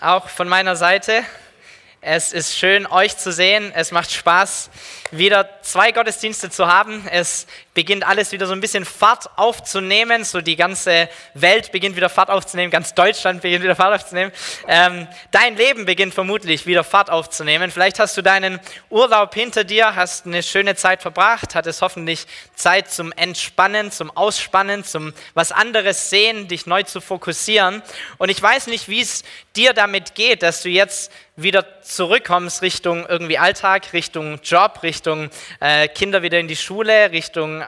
Auch von meiner Seite. Es ist schön, euch zu sehen. Es macht Spaß, wieder zwei Gottesdienste zu haben. Es beginnt alles wieder so ein bisschen Fahrt aufzunehmen. So die ganze Welt beginnt wieder Fahrt aufzunehmen. Ganz Deutschland beginnt wieder Fahrt aufzunehmen. Ähm, dein Leben beginnt vermutlich wieder Fahrt aufzunehmen. Vielleicht hast du deinen Urlaub hinter dir, hast eine schöne Zeit verbracht, hattest hoffentlich Zeit zum Entspannen, zum Ausspannen, zum was anderes sehen, dich neu zu fokussieren. Und ich weiß nicht, wie es dir damit geht, dass du jetzt wieder zurückkommst Richtung irgendwie Alltag, Richtung Job, Richtung äh, Kinder wieder in die Schule, Richtung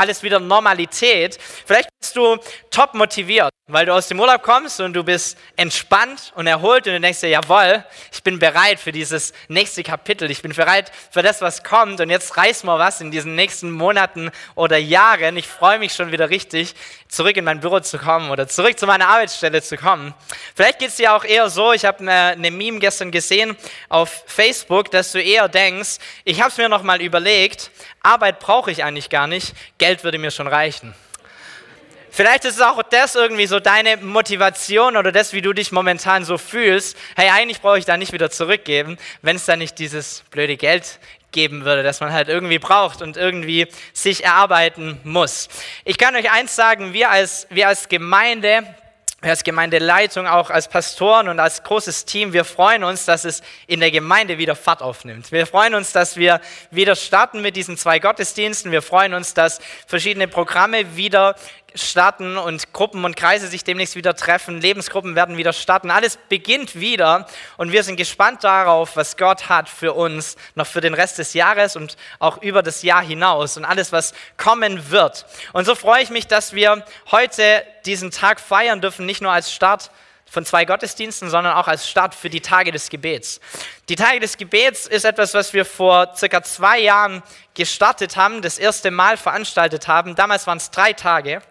alles wieder Normalität. Vielleicht bist du top motiviert, weil du aus dem Urlaub kommst und du bist entspannt und erholt und du denkst dir, jawohl, ich bin bereit für dieses nächste Kapitel, ich bin bereit für das, was kommt und jetzt reiß mal was in diesen nächsten Monaten oder Jahren. Ich freue mich schon wieder richtig, zurück in mein Büro zu kommen oder zurück zu meiner Arbeitsstelle zu kommen. Vielleicht geht es dir auch eher so, ich habe eine, eine Meme gestern gesehen auf Facebook, dass du eher denkst, ich habe es mir noch mal überlegt, Arbeit brauche ich eigentlich gar nicht, Geld würde mir schon reichen. Vielleicht ist es auch das irgendwie so deine Motivation oder das, wie du dich momentan so fühlst. Hey, eigentlich brauche ich da nicht wieder zurückgeben, wenn es da nicht dieses blöde Geld geben würde, das man halt irgendwie braucht und irgendwie sich erarbeiten muss. Ich kann euch eins sagen, wir als, wir als Gemeinde, als Gemeindeleitung, auch als Pastoren und als großes Team, wir freuen uns, dass es in der Gemeinde wieder Fahrt aufnimmt. Wir freuen uns, dass wir wieder starten mit diesen zwei Gottesdiensten. Wir freuen uns, dass verschiedene Programme wieder starten und Gruppen und Kreise sich demnächst wieder treffen. Lebensgruppen werden wieder starten. Alles beginnt wieder und wir sind gespannt darauf, was Gott hat für uns noch für den Rest des Jahres und auch über das Jahr hinaus und alles, was kommen wird. Und so freue ich mich, dass wir heute diesen Tag feiern dürfen, nicht nur als Start von zwei Gottesdiensten, sondern auch als Start für die Tage des Gebets. Die Tage des Gebets ist etwas, was wir vor circa zwei Jahren gestartet haben, das erste Mal veranstaltet haben. Damals waren es drei Tage.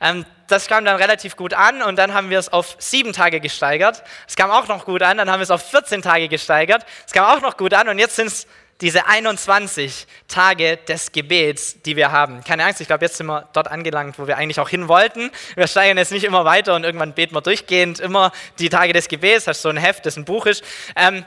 Ähm, das kam dann relativ gut an und dann haben wir es auf sieben Tage gesteigert. Es kam auch noch gut an, dann haben wir es auf 14 Tage gesteigert. Es kam auch noch gut an und jetzt sind es diese 21 Tage des Gebets, die wir haben. Keine Angst, ich glaube, jetzt sind wir dort angelangt, wo wir eigentlich auch hin wollten. Wir steigern jetzt nicht immer weiter und irgendwann beten wir durchgehend immer die Tage des Gebets. Hast so ein Heft, das ein Buch ist. Ähm,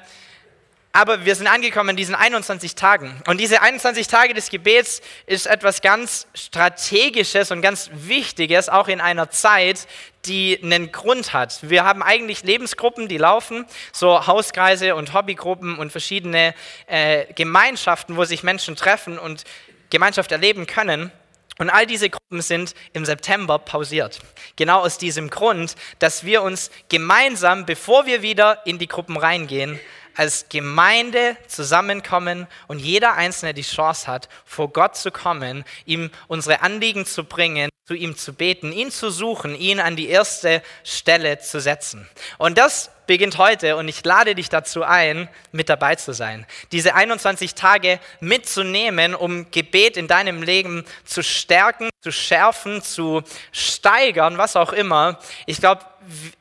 aber wir sind angekommen in diesen 21 Tagen. Und diese 21 Tage des Gebets ist etwas ganz Strategisches und ganz Wichtiges, auch in einer Zeit, die einen Grund hat. Wir haben eigentlich Lebensgruppen, die laufen, so Hauskreise und Hobbygruppen und verschiedene äh, Gemeinschaften, wo sich Menschen treffen und Gemeinschaft erleben können. Und all diese Gruppen sind im September pausiert. Genau aus diesem Grund, dass wir uns gemeinsam, bevor wir wieder in die Gruppen reingehen, als Gemeinde zusammenkommen und jeder Einzelne die Chance hat, vor Gott zu kommen, ihm unsere Anliegen zu bringen, zu ihm zu beten, ihn zu suchen, ihn an die erste Stelle zu setzen. Und das beginnt heute und ich lade dich dazu ein, mit dabei zu sein. Diese 21 Tage mitzunehmen, um Gebet in deinem Leben zu stärken, zu schärfen, zu steigern, was auch immer. Ich glaube,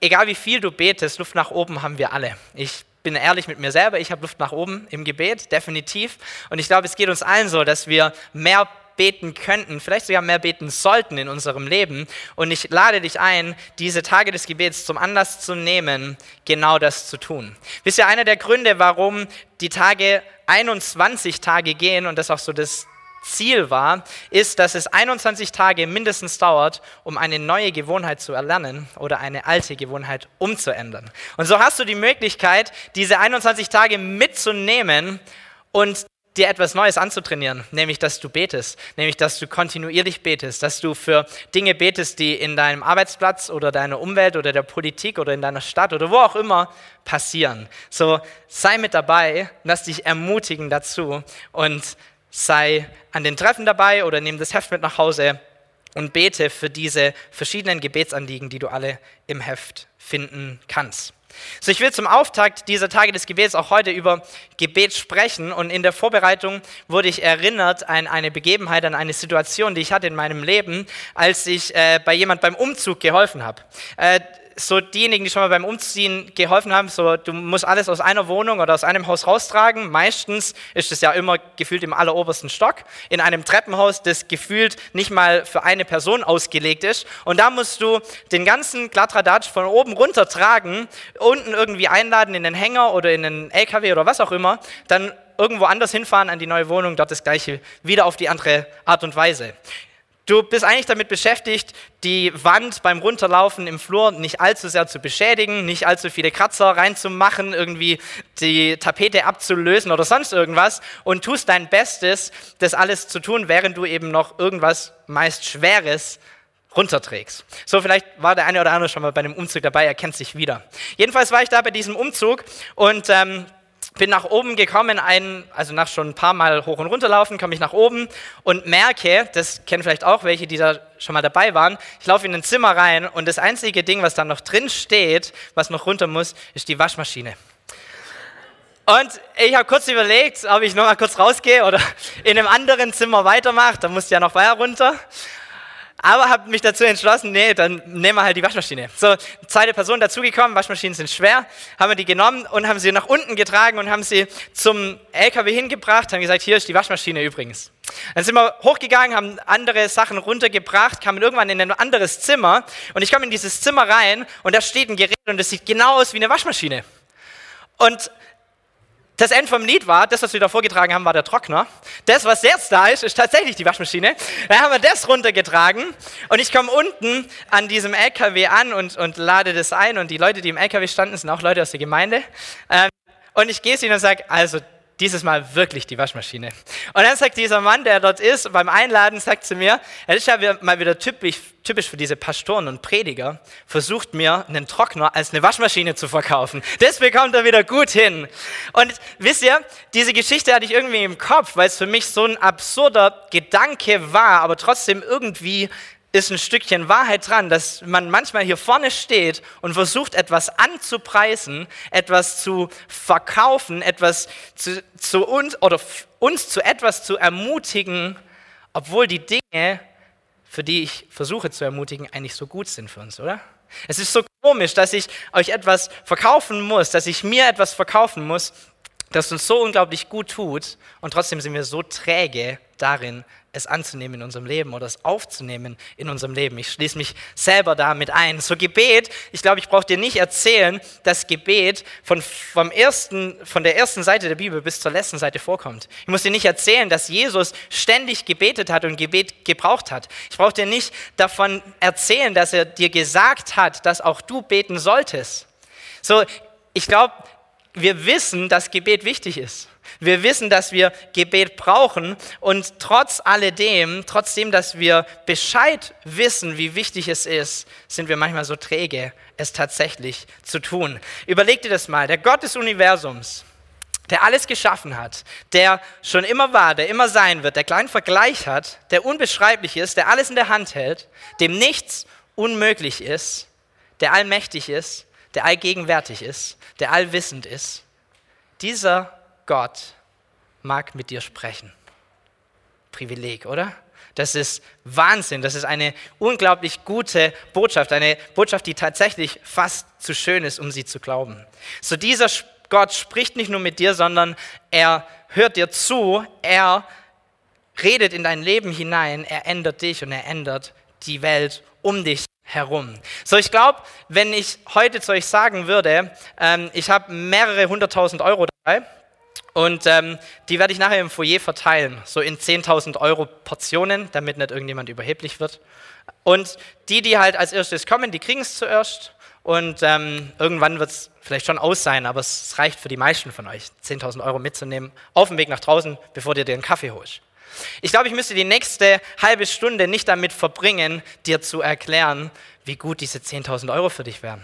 egal wie viel du betest, Luft nach oben haben wir alle. Ich bin ehrlich mit mir selber, ich habe Luft nach oben im Gebet, definitiv. Und ich glaube, es geht uns allen so, dass wir mehr beten könnten, vielleicht sogar mehr beten sollten in unserem Leben. Und ich lade dich ein, diese Tage des Gebets zum Anlass zu nehmen, genau das zu tun. Wisst ihr, einer der Gründe, warum die Tage 21 Tage gehen und das auch so das Ziel war, ist, dass es 21 Tage mindestens dauert, um eine neue Gewohnheit zu erlernen oder eine alte Gewohnheit umzuändern. Und so hast du die Möglichkeit, diese 21 Tage mitzunehmen und dir etwas Neues anzutrainieren, nämlich dass du betest, nämlich dass du kontinuierlich betest, dass du für Dinge betest, die in deinem Arbeitsplatz oder deiner Umwelt oder der Politik oder in deiner Stadt oder wo auch immer passieren. So sei mit dabei, lass dich ermutigen dazu und sei an den Treffen dabei oder nimm das Heft mit nach Hause und bete für diese verschiedenen Gebetsanliegen, die du alle im Heft finden kannst. So, ich will zum Auftakt dieser Tage des Gebets auch heute über Gebet sprechen und in der Vorbereitung wurde ich erinnert an eine Begebenheit, an eine Situation, die ich hatte in meinem Leben, als ich äh, bei jemand beim Umzug geholfen habe. Äh, so diejenigen, die schon mal beim Umziehen geholfen haben, so du musst alles aus einer Wohnung oder aus einem Haus raustragen. Meistens ist es ja immer gefühlt im allerobersten Stock. In einem Treppenhaus, das gefühlt nicht mal für eine Person ausgelegt ist. Und da musst du den ganzen Glattradatsch von oben runter tragen, unten irgendwie einladen in den Hänger oder in den LKW oder was auch immer, dann irgendwo anders hinfahren an die neue Wohnung, dort das gleiche wieder auf die andere Art und Weise. Du bist eigentlich damit beschäftigt, die Wand beim Runterlaufen im Flur nicht allzu sehr zu beschädigen, nicht allzu viele Kratzer reinzumachen, irgendwie die Tapete abzulösen oder sonst irgendwas und tust dein Bestes, das alles zu tun, während du eben noch irgendwas meist Schweres runterträgst. So, vielleicht war der eine oder andere schon mal bei einem Umzug dabei, er kennt sich wieder. Jedenfalls war ich da bei diesem Umzug und ähm, bin nach oben gekommen, ein, also nach schon ein paar Mal hoch und runter laufen, komme ich nach oben und merke, das kennen vielleicht auch welche, die da schon mal dabei waren, ich laufe in ein Zimmer rein und das einzige Ding, was da noch drin steht, was noch runter muss, ist die Waschmaschine. Und ich habe kurz überlegt, ob ich noch mal kurz rausgehe oder in einem anderen Zimmer weitermache, da muss ja noch weiter runter. Aber habe mich dazu entschlossen, nee, dann nehmen wir halt die Waschmaschine. So, zweite Person dazugekommen, Waschmaschinen sind schwer, haben wir die genommen und haben sie nach unten getragen und haben sie zum LKW hingebracht, haben gesagt, hier ist die Waschmaschine übrigens. Dann sind wir hochgegangen, haben andere Sachen runtergebracht, kamen irgendwann in ein anderes Zimmer und ich komme in dieses Zimmer rein und da steht ein Gerät und das sieht genau aus wie eine Waschmaschine. Und das Ende vom Lied war, das, was wir da vorgetragen haben, war der Trockner. Das, was jetzt da ist, ist tatsächlich die Waschmaschine. Da haben wir das runtergetragen und ich komme unten an diesem LKW an und, und lade das ein und die Leute, die im LKW standen, sind auch Leute aus der Gemeinde. Ähm, und ich gehe zu ihnen und sage, also dieses Mal wirklich die Waschmaschine. Und dann sagt dieser Mann, der dort ist, beim Einladen, sagt zu mir, das ist ja mal wieder typisch, typisch für diese Pastoren und Prediger, versucht mir einen Trockner als eine Waschmaschine zu verkaufen. Das bekommt er wieder gut hin. Und wisst ihr, diese Geschichte hatte ich irgendwie im Kopf, weil es für mich so ein absurder Gedanke war, aber trotzdem irgendwie ist ein Stückchen Wahrheit dran, dass man manchmal hier vorne steht und versucht, etwas anzupreisen, etwas zu verkaufen, etwas zu, zu uns oder uns zu etwas zu ermutigen, obwohl die Dinge, für die ich versuche zu ermutigen, eigentlich so gut sind für uns, oder? Es ist so komisch, dass ich euch etwas verkaufen muss, dass ich mir etwas verkaufen muss, das uns so unglaublich gut tut und trotzdem sind wir so träge darin, es anzunehmen in unserem Leben oder es aufzunehmen in unserem Leben. Ich schließe mich selber damit ein. So Gebet, ich glaube, ich brauche dir nicht erzählen, dass Gebet von, vom ersten, von der ersten Seite der Bibel bis zur letzten Seite vorkommt. Ich muss dir nicht erzählen, dass Jesus ständig gebetet hat und Gebet gebraucht hat. Ich brauche dir nicht davon erzählen, dass er dir gesagt hat, dass auch du beten solltest. So, ich glaube, wir wissen, dass Gebet wichtig ist. Wir wissen, dass wir Gebet brauchen und trotz alledem, trotzdem, dass wir Bescheid wissen, wie wichtig es ist, sind wir manchmal so träge, es tatsächlich zu tun. Überleg dir das mal, der Gott des Universums, der alles geschaffen hat, der schon immer war, der immer sein wird, der keinen Vergleich hat, der unbeschreiblich ist, der alles in der Hand hält, dem nichts unmöglich ist, der allmächtig ist, der allgegenwärtig ist, der allwissend ist. Dieser Gott mag mit dir sprechen. Privileg, oder? Das ist Wahnsinn. Das ist eine unglaublich gute Botschaft. Eine Botschaft, die tatsächlich fast zu schön ist, um sie zu glauben. So dieser Gott spricht nicht nur mit dir, sondern er hört dir zu. Er redet in dein Leben hinein. Er ändert dich und er ändert die Welt um dich herum. So, ich glaube, wenn ich heute zu euch sagen würde, ähm, ich habe mehrere hunderttausend Euro dabei, und ähm, die werde ich nachher im Foyer verteilen, so in 10.000 Euro Portionen, damit nicht irgendjemand überheblich wird. Und die, die halt als erstes kommen, die kriegen es zuerst. Und ähm, irgendwann wird es vielleicht schon aus sein, aber es reicht für die meisten von euch, 10.000 Euro mitzunehmen, auf dem Weg nach draußen, bevor dir den Kaffee holst. Ich glaube, ich müsste die nächste halbe Stunde nicht damit verbringen, dir zu erklären, wie gut diese 10.000 Euro für dich wären.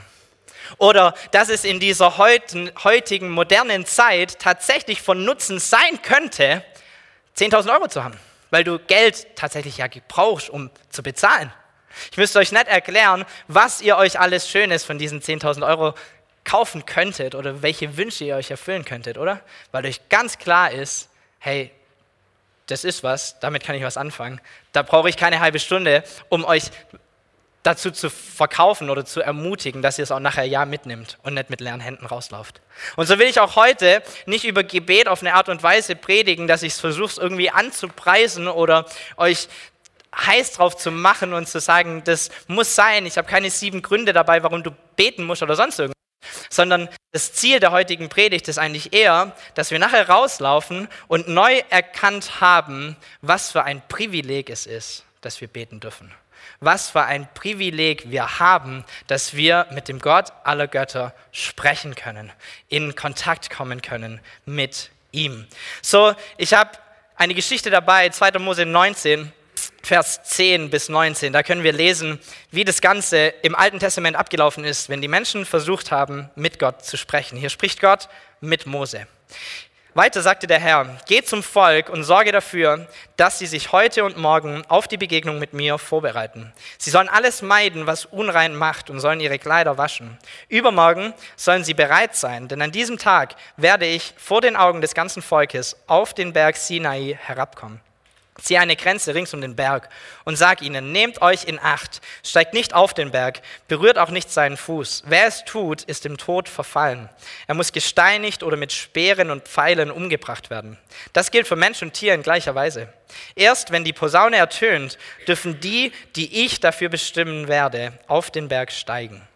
Oder dass es in dieser heutigen modernen Zeit tatsächlich von Nutzen sein könnte, 10.000 Euro zu haben, weil du Geld tatsächlich ja brauchst, um zu bezahlen. Ich müsste euch nicht erklären, was ihr euch alles Schönes von diesen 10.000 Euro kaufen könntet oder welche Wünsche ihr euch erfüllen könntet, oder? Weil euch ganz klar ist, hey, das ist was, damit kann ich was anfangen. Da brauche ich keine halbe Stunde, um euch dazu zu verkaufen oder zu ermutigen, dass ihr es auch nachher ja mitnimmt und nicht mit leeren Händen rauslauft. Und so will ich auch heute nicht über Gebet auf eine Art und Weise predigen, dass ich es versuche, irgendwie anzupreisen oder euch heiß drauf zu machen und zu sagen, das muss sein, ich habe keine sieben Gründe dabei, warum du beten musst oder sonst irgendwas, sondern das Ziel der heutigen Predigt ist eigentlich eher, dass wir nachher rauslaufen und neu erkannt haben, was für ein Privileg es ist, dass wir beten dürfen. Was für ein Privileg wir haben, dass wir mit dem Gott aller Götter sprechen können, in Kontakt kommen können mit ihm. So, ich habe eine Geschichte dabei, 2. Mose 19. Vers 10 bis 19. Da können wir lesen, wie das Ganze im Alten Testament abgelaufen ist, wenn die Menschen versucht haben, mit Gott zu sprechen. Hier spricht Gott mit Mose. Weiter sagte der Herr, geht zum Volk und sorge dafür, dass sie sich heute und morgen auf die Begegnung mit mir vorbereiten. Sie sollen alles meiden, was unrein macht und sollen ihre Kleider waschen. Übermorgen sollen sie bereit sein, denn an diesem Tag werde ich vor den Augen des ganzen Volkes auf den Berg Sinai herabkommen. Zieh eine Grenze rings um den Berg und sag ihnen, nehmt euch in Acht, steigt nicht auf den Berg, berührt auch nicht seinen Fuß. Wer es tut, ist dem Tod verfallen. Er muss gesteinigt oder mit Speeren und Pfeilen umgebracht werden. Das gilt für Mensch und Tier in gleicher Weise. Erst wenn die Posaune ertönt, dürfen die, die ich dafür bestimmen werde, auf den Berg steigen.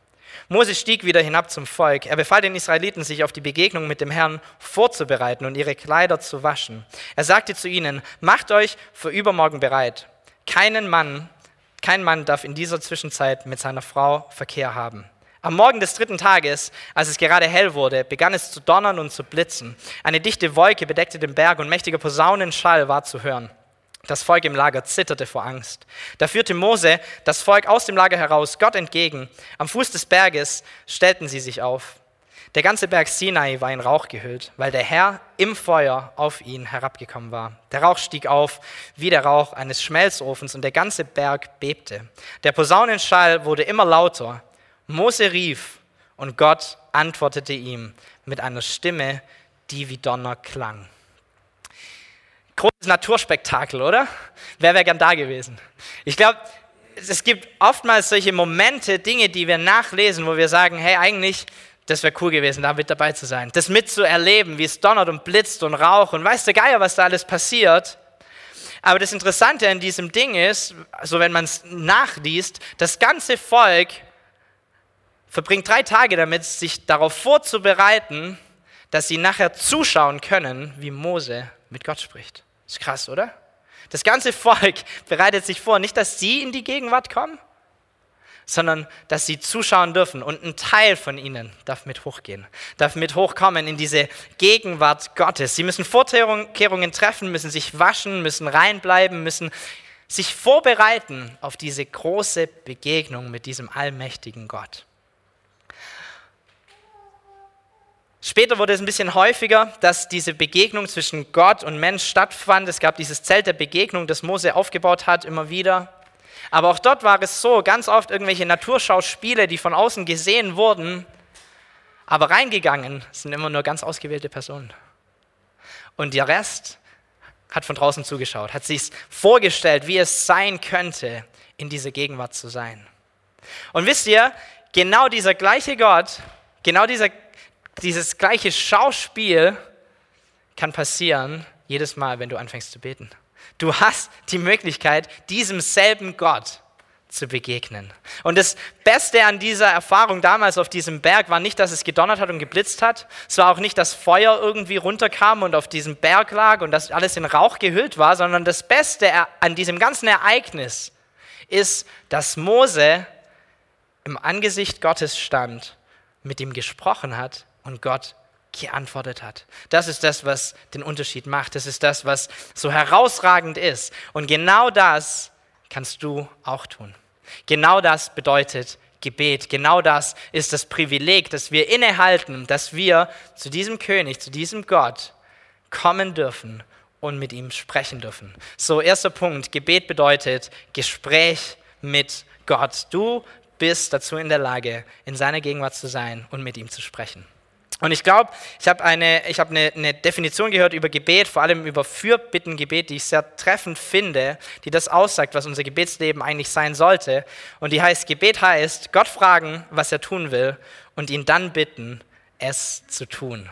Mose stieg wieder hinab zum Volk. Er befahl den Israeliten, sich auf die Begegnung mit dem Herrn vorzubereiten und ihre Kleider zu waschen. Er sagte zu ihnen, macht euch für übermorgen bereit. Keinen Mann, kein Mann darf in dieser Zwischenzeit mit seiner Frau Verkehr haben. Am Morgen des dritten Tages, als es gerade hell wurde, begann es zu donnern und zu blitzen. Eine dichte Wolke bedeckte den Berg und mächtiger Posaunenschall war zu hören. Das Volk im Lager zitterte vor Angst. Da führte Mose das Volk aus dem Lager heraus, Gott entgegen. Am Fuß des Berges stellten sie sich auf. Der ganze Berg Sinai war in Rauch gehüllt, weil der Herr im Feuer auf ihn herabgekommen war. Der Rauch stieg auf wie der Rauch eines Schmelzofens und der ganze Berg bebte. Der Posaunenschall wurde immer lauter. Mose rief und Gott antwortete ihm mit einer Stimme, die wie Donner klang. Großes Naturspektakel, oder? Wer wäre gern da gewesen? Ich glaube, es gibt oftmals solche Momente, Dinge, die wir nachlesen, wo wir sagen, hey, eigentlich, das wäre cool gewesen, da mit dabei zu sein. Das mitzuerleben, wie es donnert und blitzt und raucht und weiß der Geier, was da alles passiert. Aber das Interessante an diesem Ding ist, so wenn man es nachliest, das ganze Volk verbringt drei Tage damit, sich darauf vorzubereiten, dass sie nachher zuschauen können, wie Mose mit Gott spricht. Ist krass, oder? Das ganze Volk bereitet sich vor, nicht, dass sie in die Gegenwart kommen, sondern dass sie zuschauen dürfen und ein Teil von ihnen darf mit hochgehen, darf mit hochkommen in diese Gegenwart Gottes. Sie müssen Vorkehrungen treffen, müssen sich waschen, müssen reinbleiben, müssen sich vorbereiten auf diese große Begegnung mit diesem allmächtigen Gott. Später wurde es ein bisschen häufiger, dass diese Begegnung zwischen Gott und Mensch stattfand. Es gab dieses Zelt der Begegnung, das Mose aufgebaut hat, immer wieder. Aber auch dort war es so, ganz oft irgendwelche Naturschauspiele, die von außen gesehen wurden, aber reingegangen sind immer nur ganz ausgewählte Personen. Und der Rest hat von draußen zugeschaut, hat sich vorgestellt, wie es sein könnte, in dieser Gegenwart zu sein. Und wisst ihr, genau dieser gleiche Gott, genau dieser dieses gleiche Schauspiel kann passieren jedes Mal, wenn du anfängst zu beten. Du hast die Möglichkeit, diesem selben Gott zu begegnen. Und das Beste an dieser Erfahrung damals auf diesem Berg war nicht, dass es gedonnert hat und geblitzt hat. Es war auch nicht, dass Feuer irgendwie runterkam und auf diesem Berg lag und dass alles in Rauch gehüllt war, sondern das Beste an diesem ganzen Ereignis ist, dass Mose im Angesicht Gottes stand, mit ihm gesprochen hat und Gott geantwortet hat. Das ist das, was den Unterschied macht. Das ist das, was so herausragend ist. Und genau das kannst du auch tun. Genau das bedeutet Gebet. Genau das ist das Privileg, das wir innehalten, dass wir zu diesem König, zu diesem Gott kommen dürfen und mit ihm sprechen dürfen. So, erster Punkt. Gebet bedeutet Gespräch mit Gott. Du bist dazu in der Lage, in seiner Gegenwart zu sein und mit ihm zu sprechen. Und ich glaube, ich habe eine, ich hab eine, eine Definition gehört über Gebet, vor allem über Fürbittengebet, die ich sehr treffend finde, die das aussagt, was unser Gebetsleben eigentlich sein sollte. Und die heißt, Gebet heißt, Gott fragen, was er tun will und ihn dann bitten, es zu tun.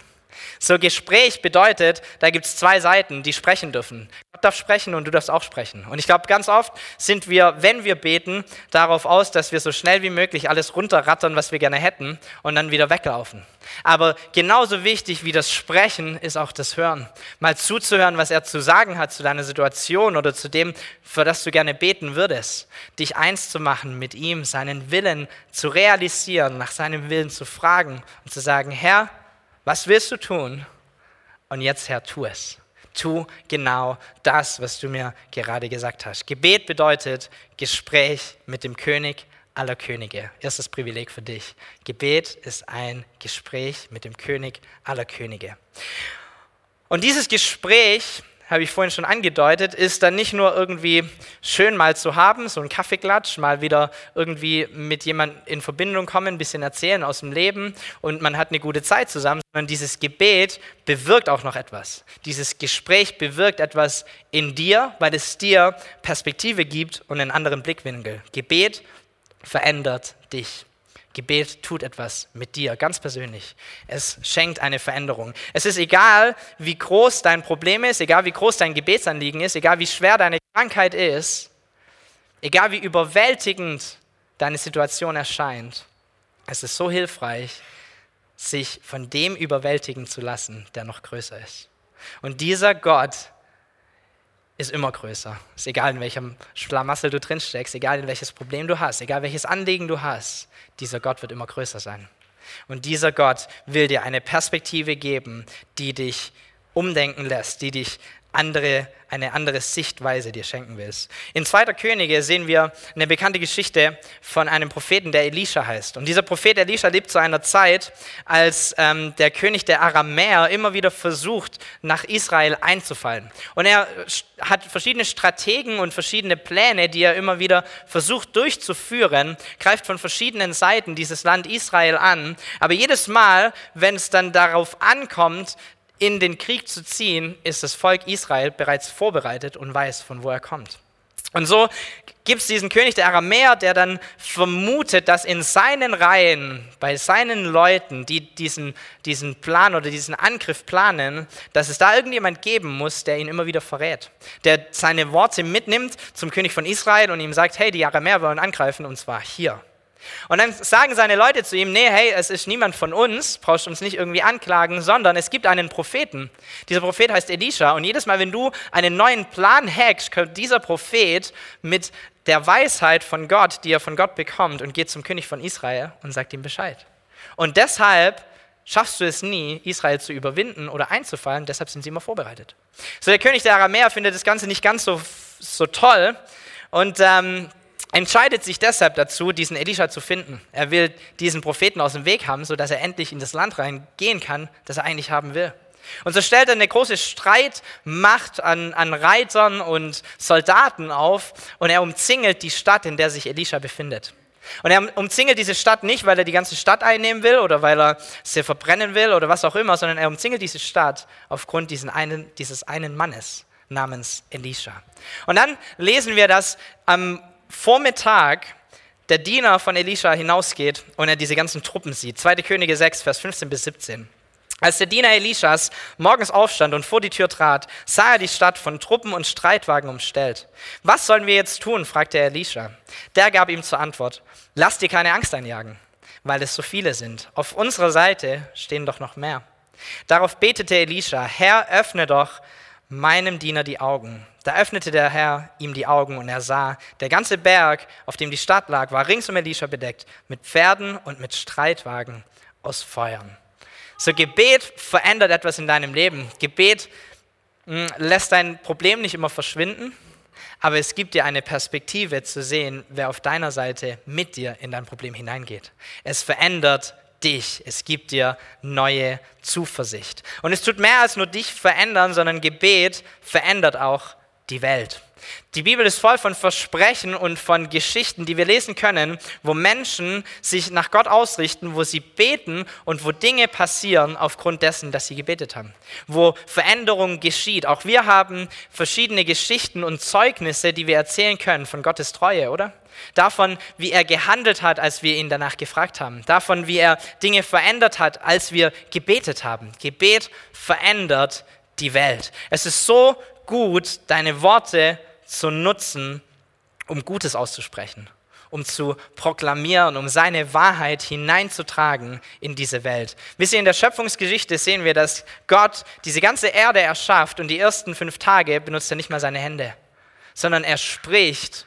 So Gespräch bedeutet, da gibt es zwei Seiten, die sprechen dürfen. Gott darf sprechen und du darfst auch sprechen. Und ich glaube, ganz oft sind wir, wenn wir beten, darauf aus, dass wir so schnell wie möglich alles runterrattern, was wir gerne hätten und dann wieder weglaufen. Aber genauso wichtig wie das Sprechen ist auch das Hören. Mal zuzuhören, was er zu sagen hat zu deiner Situation oder zu dem, für das du gerne beten würdest. Dich eins zu machen mit ihm, seinen Willen zu realisieren, nach seinem Willen zu fragen und zu sagen, Herr, was willst du tun? Und jetzt, Herr, tu es. Tu genau das, was du mir gerade gesagt hast. Gebet bedeutet Gespräch mit dem König aller Könige. Erstes Privileg für dich. Gebet ist ein Gespräch mit dem König aller Könige. Und dieses Gespräch habe ich vorhin schon angedeutet, ist dann nicht nur irgendwie schön mal zu haben, so ein Kaffeeklatsch, mal wieder irgendwie mit jemandem in Verbindung kommen, ein bisschen erzählen aus dem Leben und man hat eine gute Zeit zusammen, sondern dieses Gebet bewirkt auch noch etwas. Dieses Gespräch bewirkt etwas in dir, weil es dir Perspektive gibt und einen anderen Blickwinkel. Gebet verändert dich. Gebet tut etwas mit dir, ganz persönlich. Es schenkt eine Veränderung. Es ist egal, wie groß dein Problem ist, egal wie groß dein Gebetsanliegen ist, egal wie schwer deine Krankheit ist, egal wie überwältigend deine Situation erscheint. Es ist so hilfreich, sich von dem überwältigen zu lassen, der noch größer ist. Und dieser Gott ist immer größer. Ist egal, in welchem Schlamassel du drin steckst, egal in welches Problem du hast, egal welches Anliegen du hast, dieser Gott wird immer größer sein. Und dieser Gott will dir eine Perspektive geben, die dich umdenken lässt, die dich andere, eine andere Sichtweise dir schenken willst. In 2. Könige sehen wir eine bekannte Geschichte von einem Propheten, der Elisha heißt. Und dieser Prophet Elisha lebt zu einer Zeit, als ähm, der König der Aramäer immer wieder versucht, nach Israel einzufallen. Und er hat verschiedene Strategen und verschiedene Pläne, die er immer wieder versucht durchzuführen, greift von verschiedenen Seiten dieses Land Israel an. Aber jedes Mal, wenn es dann darauf ankommt, in den Krieg zu ziehen, ist das Volk Israel bereits vorbereitet und weiß, von wo er kommt. Und so gibt es diesen König der Aramäer, der dann vermutet, dass in seinen Reihen, bei seinen Leuten, die diesen, diesen Plan oder diesen Angriff planen, dass es da irgendjemand geben muss, der ihn immer wieder verrät. Der seine Worte mitnimmt zum König von Israel und ihm sagt, hey, die Aramäer wollen angreifen und zwar hier. Und dann sagen seine Leute zu ihm, nee, hey, es ist niemand von uns, brauchst uns nicht irgendwie anklagen, sondern es gibt einen Propheten. Dieser Prophet heißt Elisha und jedes Mal, wenn du einen neuen Plan hackst, kommt dieser Prophet mit der Weisheit von Gott, die er von Gott bekommt und geht zum König von Israel und sagt ihm Bescheid. Und deshalb schaffst du es nie, Israel zu überwinden oder einzufallen, deshalb sind sie immer vorbereitet. So, der König der Aramäer findet das Ganze nicht ganz so, so toll und ähm, entscheidet sich deshalb dazu, diesen Elisha zu finden. Er will diesen Propheten aus dem Weg haben, sodass er endlich in das Land reingehen kann, das er eigentlich haben will. Und so stellt er eine große Streitmacht an, an Reitern und Soldaten auf und er umzingelt die Stadt, in der sich Elisha befindet. Und er umzingelt diese Stadt nicht, weil er die ganze Stadt einnehmen will oder weil er sie verbrennen will oder was auch immer, sondern er umzingelt diese Stadt aufgrund diesen einen, dieses einen Mannes namens Elisha. Und dann lesen wir, dass am Vormittag der Diener von Elisha hinausgeht und er diese ganzen Truppen sieht. 2. Könige 6, Vers 15 bis 17. Als der Diener Elishas morgens aufstand und vor die Tür trat, sah er die Stadt von Truppen und Streitwagen umstellt. Was sollen wir jetzt tun? fragte er Elisha. Der gab ihm zur Antwort, lass dir keine Angst einjagen, weil es so viele sind. Auf unserer Seite stehen doch noch mehr. Darauf betete Elisha, Herr, öffne doch meinem Diener die Augen. Da öffnete der Herr ihm die Augen und er sah, der ganze Berg, auf dem die Stadt lag, war rings um Elisha bedeckt, mit Pferden und mit Streitwagen aus Feuern. So Gebet verändert etwas in deinem Leben. Gebet hm, lässt dein Problem nicht immer verschwinden, aber es gibt dir eine Perspektive zu sehen, wer auf deiner Seite mit dir in dein Problem hineingeht. Es verändert dich. Es gibt dir neue Zuversicht. Und es tut mehr als nur dich verändern, sondern Gebet verändert auch die Welt. Die Bibel ist voll von Versprechen und von Geschichten, die wir lesen können, wo Menschen sich nach Gott ausrichten, wo sie beten und wo Dinge passieren aufgrund dessen, dass sie gebetet haben. Wo Veränderung geschieht. Auch wir haben verschiedene Geschichten und Zeugnisse, die wir erzählen können von Gottes Treue, oder? Davon, wie er gehandelt hat, als wir ihn danach gefragt haben. Davon, wie er Dinge verändert hat, als wir gebetet haben. Gebet verändert die Welt. Es ist so gut, deine Worte zu nutzen, um Gutes auszusprechen, um zu proklamieren, um seine Wahrheit hineinzutragen in diese Welt. Wisst ihr, in der Schöpfungsgeschichte sehen wir, dass Gott diese ganze Erde erschafft und die ersten fünf Tage benutzt er nicht mal seine Hände, sondern er spricht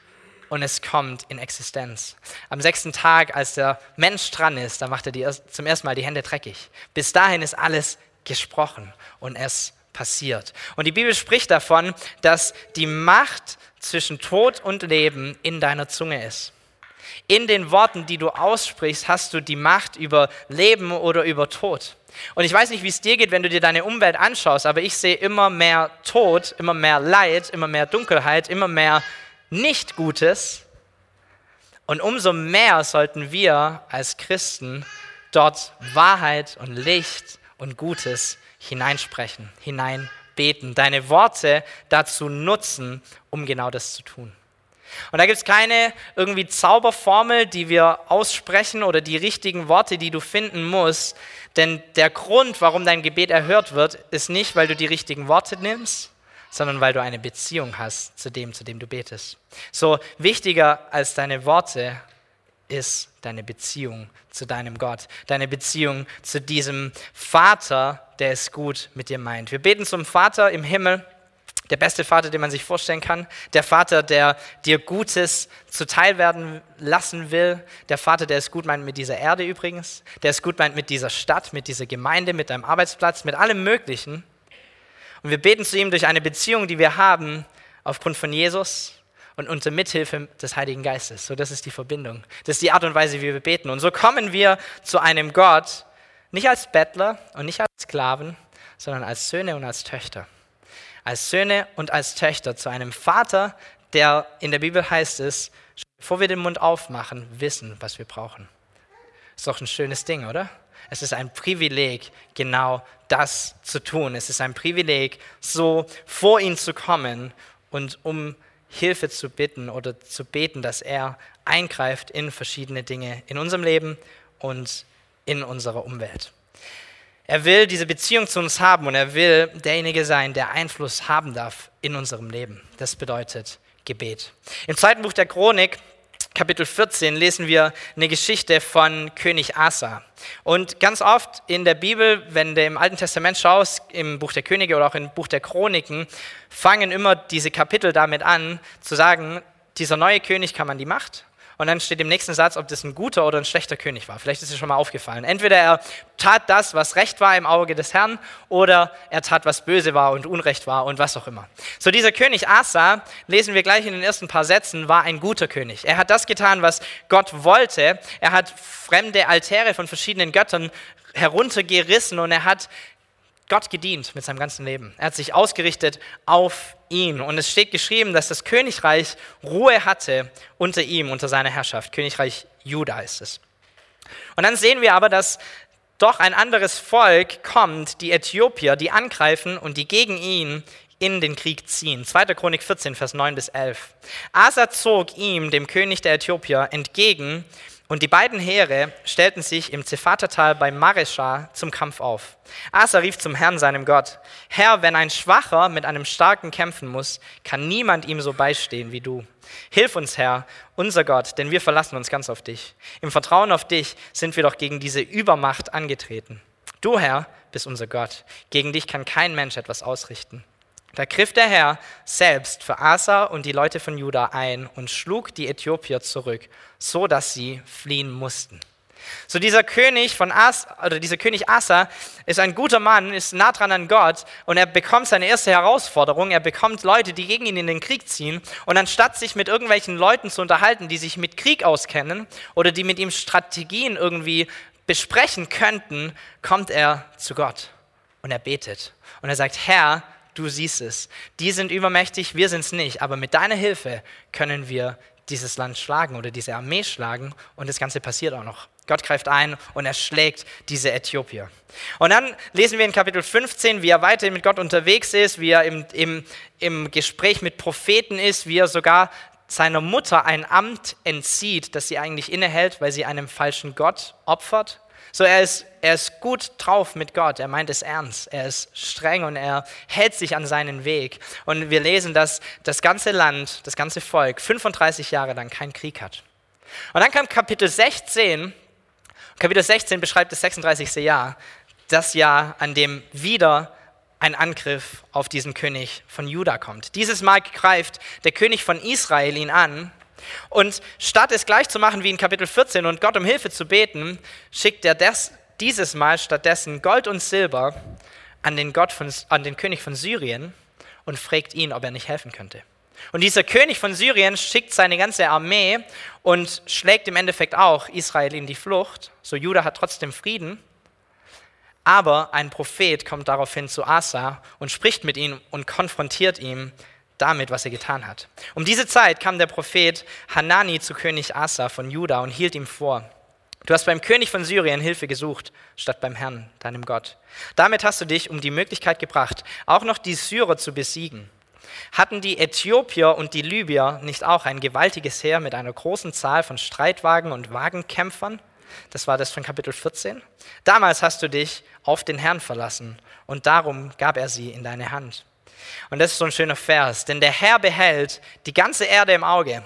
und es kommt in Existenz. Am sechsten Tag, als der Mensch dran ist, da macht er die, zum ersten Mal die Hände dreckig. Bis dahin ist alles gesprochen und es passiert. Und die Bibel spricht davon, dass die Macht zwischen Tod und Leben in deiner Zunge ist. In den Worten, die du aussprichst, hast du die Macht über Leben oder über Tod. Und ich weiß nicht, wie es dir geht, wenn du dir deine Umwelt anschaust, aber ich sehe immer mehr Tod, immer mehr Leid, immer mehr Dunkelheit, immer mehr Nicht-Gutes. Und umso mehr sollten wir als Christen dort Wahrheit und Licht und Gutes hineinsprechen, hineinbeten, deine Worte dazu nutzen, um genau das zu tun. Und da gibt es keine irgendwie Zauberformel, die wir aussprechen oder die richtigen Worte, die du finden musst. Denn der Grund, warum dein Gebet erhört wird, ist nicht, weil du die richtigen Worte nimmst, sondern weil du eine Beziehung hast zu dem, zu dem du betest. So wichtiger als deine Worte ist deine Beziehung zu deinem Gott, deine Beziehung zu diesem Vater, der es gut mit dir meint. Wir beten zum Vater im Himmel, der beste Vater, den man sich vorstellen kann, der Vater, der dir Gutes zuteil werden lassen will, der Vater, der es gut meint mit dieser Erde übrigens, der es gut meint mit dieser Stadt, mit dieser Gemeinde, mit deinem Arbeitsplatz, mit allem Möglichen. Und wir beten zu ihm durch eine Beziehung, die wir haben aufgrund von Jesus, und unter Mithilfe des Heiligen Geistes. So, das ist die Verbindung. Das ist die Art und Weise, wie wir beten. Und so kommen wir zu einem Gott, nicht als Bettler und nicht als Sklaven, sondern als Söhne und als Töchter. Als Söhne und als Töchter zu einem Vater, der in der Bibel heißt es, bevor wir den Mund aufmachen, wissen, was wir brauchen. Ist doch ein schönes Ding, oder? Es ist ein Privileg, genau das zu tun. Es ist ein Privileg, so vor ihn zu kommen und um Hilfe zu bitten oder zu beten, dass er eingreift in verschiedene Dinge in unserem Leben und in unserer Umwelt. Er will diese Beziehung zu uns haben und er will derjenige sein, der Einfluss haben darf in unserem Leben. Das bedeutet Gebet. Im zweiten Buch der Chronik Kapitel 14 lesen wir eine Geschichte von König Asa. Und ganz oft in der Bibel, wenn du im Alten Testament schaust, im Buch der Könige oder auch im Buch der Chroniken, fangen immer diese Kapitel damit an, zu sagen, dieser neue König kam an die Macht und dann steht im nächsten Satz, ob das ein guter oder ein schlechter König war. Vielleicht ist es schon mal aufgefallen. Entweder er tat das, was recht war im Auge des Herrn, oder er tat, was böse war und unrecht war und was auch immer. So dieser König Asa, lesen wir gleich in den ersten paar Sätzen, war ein guter König. Er hat das getan, was Gott wollte. Er hat fremde Altäre von verschiedenen Göttern heruntergerissen und er hat Gott gedient mit seinem ganzen Leben. Er hat sich ausgerichtet auf ihn. Und es steht geschrieben, dass das Königreich Ruhe hatte unter ihm, unter seiner Herrschaft. Königreich Juda ist es. Und dann sehen wir aber, dass doch ein anderes Volk kommt, die Äthiopier, die angreifen und die gegen ihn in den Krieg ziehen. 2. Chronik 14, Vers 9 bis 11. Asa zog ihm, dem König der Äthiopier, entgegen und die beiden Heere stellten sich im Zephatertal bei Maresha zum Kampf auf. Asa rief zum Herrn, seinem Gott, Herr, wenn ein Schwacher mit einem Starken kämpfen muss, kann niemand ihm so beistehen wie du. Hilf uns, Herr, unser Gott, denn wir verlassen uns ganz auf dich. Im Vertrauen auf dich sind wir doch gegen diese Übermacht angetreten. Du, Herr, bist unser Gott. Gegen dich kann kein Mensch etwas ausrichten. Da griff der Herr selbst für Asa und die Leute von Juda ein und schlug die Äthiopier zurück, so dass sie fliehen mussten. So dieser König von As, oder dieser König Asa ist ein guter Mann, ist nah dran an Gott und er bekommt seine erste Herausforderung. Er bekommt Leute, die gegen ihn in den Krieg ziehen und anstatt sich mit irgendwelchen Leuten zu unterhalten, die sich mit Krieg auskennen oder die mit ihm Strategien irgendwie besprechen könnten, kommt er zu Gott und er betet und er sagt: Herr, du siehst es. Die sind übermächtig, wir sind es nicht, aber mit deiner Hilfe können wir dieses Land schlagen oder diese Armee schlagen und das Ganze passiert auch noch. Gott greift ein und er schlägt diese Äthiopier. Und dann lesen wir in Kapitel 15, wie er weiterhin mit Gott unterwegs ist, wie er im, im, im Gespräch mit Propheten ist, wie er sogar seiner Mutter ein Amt entzieht, das sie eigentlich innehält, weil sie einem falschen Gott opfert. So, er ist, er ist gut drauf mit Gott, er meint es ernst, er ist streng und er hält sich an seinen Weg. Und wir lesen, dass das ganze Land, das ganze Volk 35 Jahre lang keinen Krieg hat. Und dann kam Kapitel 16, Kapitel 16 beschreibt das 36. Jahr, das Jahr, an dem wieder ein Angriff auf diesen König von Juda kommt. Dieses Mal greift der König von Israel ihn an und statt es gleich zu machen wie in Kapitel 14 und Gott um Hilfe zu beten, schickt er des, dieses Mal stattdessen Gold und Silber an den, Gott von, an den König von Syrien und fragt ihn, ob er nicht helfen könnte. Und dieser König von Syrien schickt seine ganze Armee und schlägt im Endeffekt auch Israel in die Flucht. So Juda hat trotzdem Frieden. Aber ein Prophet kommt daraufhin zu Asa und spricht mit ihm und konfrontiert ihn damit, was er getan hat. Um diese Zeit kam der Prophet Hanani zu König Asa von Juda und hielt ihm vor, Du hast beim König von Syrien Hilfe gesucht, statt beim Herrn, deinem Gott. Damit hast du dich um die Möglichkeit gebracht, auch noch die Syrer zu besiegen. Hatten die Äthiopier und die Libyer nicht auch ein gewaltiges Heer mit einer großen Zahl von Streitwagen und Wagenkämpfern? Das war das von Kapitel 14. Damals hast du dich auf den Herrn verlassen und darum gab er sie in deine Hand. Und das ist so ein schöner Vers, denn der Herr behält die ganze Erde im Auge,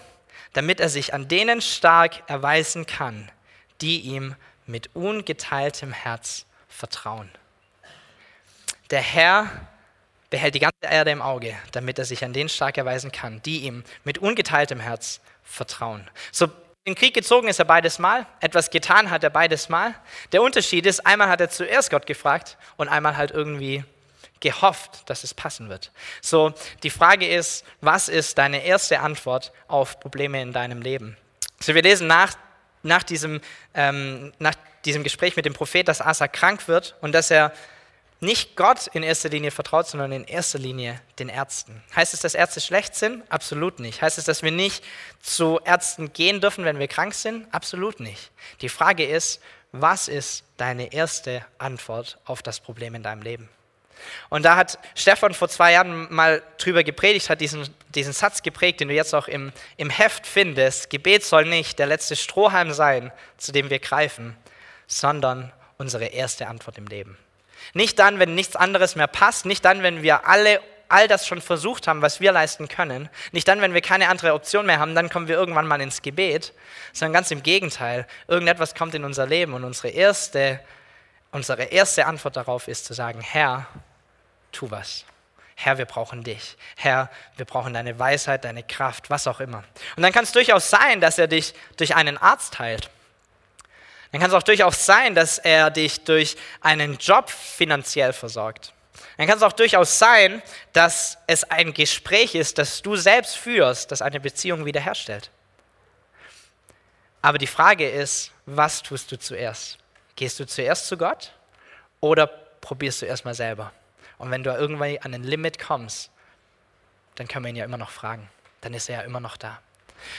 damit er sich an denen stark erweisen kann, die ihm mit ungeteiltem Herz vertrauen. Der Herr behält die ganze Erde im Auge, damit er sich an denen stark erweisen kann, die ihm mit ungeteiltem Herz vertrauen. So in den Krieg gezogen ist er beides Mal, etwas getan hat er beides Mal. Der Unterschied ist, einmal hat er zuerst Gott gefragt und einmal halt irgendwie gehofft, dass es passen wird. So, die Frage ist, was ist deine erste Antwort auf Probleme in deinem Leben? So, wir lesen nach, nach, diesem, ähm, nach diesem Gespräch mit dem Prophet, dass Asa krank wird und dass er nicht Gott in erster Linie vertraut, sondern in erster Linie den Ärzten. Heißt es, dass Ärzte schlecht sind? Absolut nicht. Heißt es, dass wir nicht zu Ärzten gehen dürfen, wenn wir krank sind? Absolut nicht. Die Frage ist, was ist deine erste Antwort auf das Problem in deinem Leben? Und da hat Stefan vor zwei Jahren mal drüber gepredigt, hat diesen, diesen Satz geprägt, den du jetzt auch im, im Heft findest. Gebet soll nicht der letzte Strohhalm sein, zu dem wir greifen, sondern unsere erste Antwort im Leben. Nicht dann, wenn nichts anderes mehr passt, nicht dann, wenn wir alle all das schon versucht haben, was wir leisten können, nicht dann, wenn wir keine andere Option mehr haben, dann kommen wir irgendwann mal ins Gebet, sondern ganz im Gegenteil. Irgendetwas kommt in unser Leben und unsere erste, unsere erste Antwort darauf ist zu sagen, Herr, tu was. Herr, wir brauchen dich. Herr, wir brauchen deine Weisheit, deine Kraft, was auch immer. Und dann kann es durchaus sein, dass er dich durch einen Arzt heilt. Dann kann es auch durchaus sein, dass er dich durch einen Job finanziell versorgt. Dann kann es auch durchaus sein, dass es ein Gespräch ist, das du selbst führst, das eine Beziehung wiederherstellt. Aber die Frage ist, was tust du zuerst? Gehst du zuerst zu Gott oder probierst du erstmal selber? Und wenn du irgendwie an ein Limit kommst, dann können wir ihn ja immer noch fragen. Dann ist er ja immer noch da.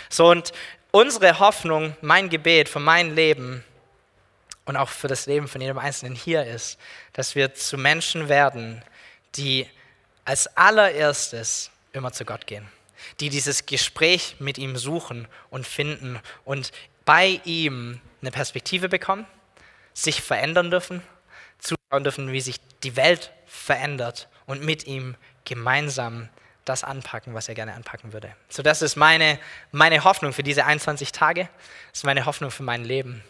So, und unsere Hoffnung, mein Gebet für mein Leben und auch für das Leben von jedem Einzelnen hier ist, dass wir zu Menschen werden, die als allererstes immer zu Gott gehen, die dieses Gespräch mit ihm suchen und finden und bei ihm eine Perspektive bekommen, sich verändern dürfen, zuschauen dürfen, wie sich die Welt verändert und mit ihm gemeinsam das anpacken, was er gerne anpacken würde. So, das ist meine, meine Hoffnung für diese 21 Tage. Das ist meine Hoffnung für mein Leben.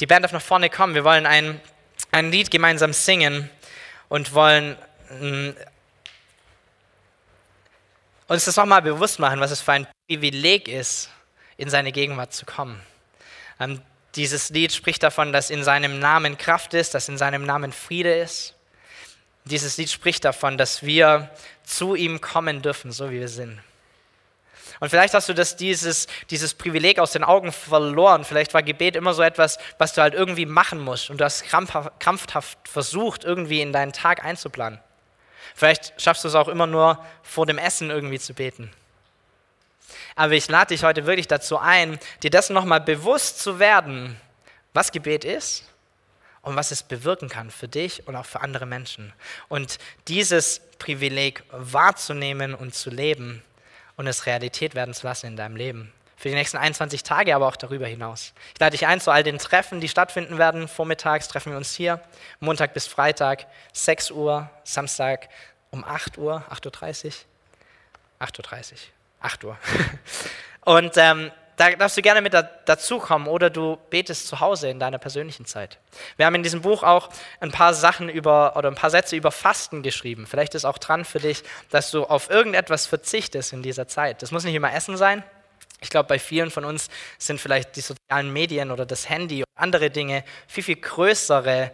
Die Band darf nach vorne kommen. Wir wollen ein, ein Lied gemeinsam singen und wollen mh, mm, uns das nochmal bewusst machen, was es für ein Privileg ist, in seine Gegenwart zu kommen. Ähm, dieses Lied spricht davon, dass in seinem Namen Kraft ist, dass in seinem Namen Friede ist. Dieses Lied spricht davon, dass wir zu ihm kommen dürfen, so wie wir sind. Und vielleicht hast du das, dieses, dieses Privileg aus den Augen verloren. Vielleicht war Gebet immer so etwas, was du halt irgendwie machen musst und du hast krampfhaft, versucht, irgendwie in deinen Tag einzuplanen. Vielleicht schaffst du es auch immer nur vor dem Essen irgendwie zu beten. Aber ich lade dich heute wirklich dazu ein, dir dessen nochmal bewusst zu werden, was Gebet ist und was es bewirken kann für dich und auch für andere Menschen. Und dieses Privileg wahrzunehmen und zu leben und es Realität werden zu lassen in deinem Leben. Für die nächsten 21 Tage, aber auch darüber hinaus. Ich lade dich ein zu all den Treffen, die stattfinden werden. Vormittags treffen wir uns hier, Montag bis Freitag, 6 Uhr, Samstag um 8 Uhr, 8.30 Uhr. 8.30 Uhr. 8 Uhr. Und ähm, da darfst du gerne mit da, dazukommen oder du betest zu Hause in deiner persönlichen Zeit. Wir haben in diesem Buch auch ein paar Sachen über oder ein paar Sätze über Fasten geschrieben. Vielleicht ist auch dran für dich, dass du auf irgendetwas verzichtest in dieser Zeit. Das muss nicht immer Essen sein. Ich glaube, bei vielen von uns sind vielleicht die sozialen Medien oder das Handy und andere Dinge viel, viel größere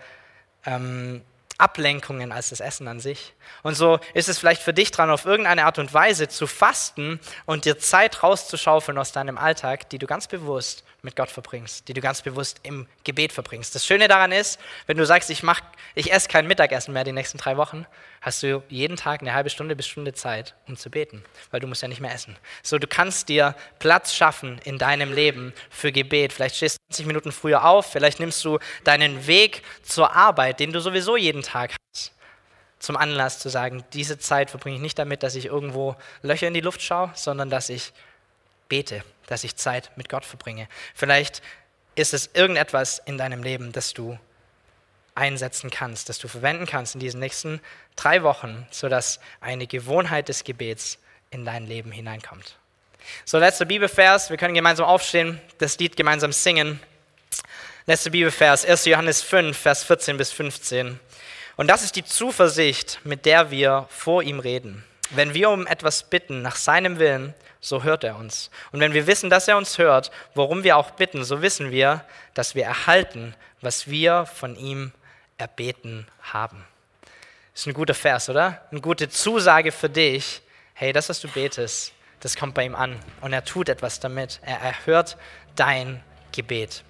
ähm, Ablenkungen als das Essen an sich. Und so ist es vielleicht für dich dran, auf irgendeine Art und Weise zu fasten und dir Zeit rauszuschaufeln aus deinem Alltag, die du ganz bewusst mit Gott verbringst, die du ganz bewusst im Gebet verbringst. Das Schöne daran ist, wenn du sagst, ich, mach, ich esse kein Mittagessen mehr die nächsten drei Wochen, hast du jeden Tag eine halbe Stunde bis Stunde Zeit, um zu beten, weil du musst ja nicht mehr essen. So, du kannst dir Platz schaffen in deinem Leben für Gebet. Vielleicht stehst du 20 Minuten früher auf, vielleicht nimmst du deinen Weg zur Arbeit, den du sowieso jeden Tag hast, zum Anlass zu sagen, diese Zeit verbringe ich nicht damit, dass ich irgendwo Löcher in die Luft schaue, sondern dass ich bete, dass ich Zeit mit Gott verbringe. Vielleicht ist es irgendetwas in deinem Leben, das du einsetzen kannst, das du verwenden kannst in diesen nächsten drei Wochen, sodass eine Gewohnheit des Gebets in dein Leben hineinkommt. So, letzter Bibelvers, wir können gemeinsam aufstehen, das Lied gemeinsam singen. Letzter Bibelvers, 1. Johannes 5, Vers 14 bis 15. Und das ist die Zuversicht, mit der wir vor ihm reden. Wenn wir um etwas bitten nach seinem Willen, so hört er uns. Und wenn wir wissen, dass er uns hört, worum wir auch bitten, so wissen wir, dass wir erhalten, was wir von ihm erbeten haben. Ist ein guter Vers, oder? Eine gute Zusage für dich. Hey, das, was du betest, das kommt bei ihm an. Und er tut etwas damit. Er erhört dein Gebet.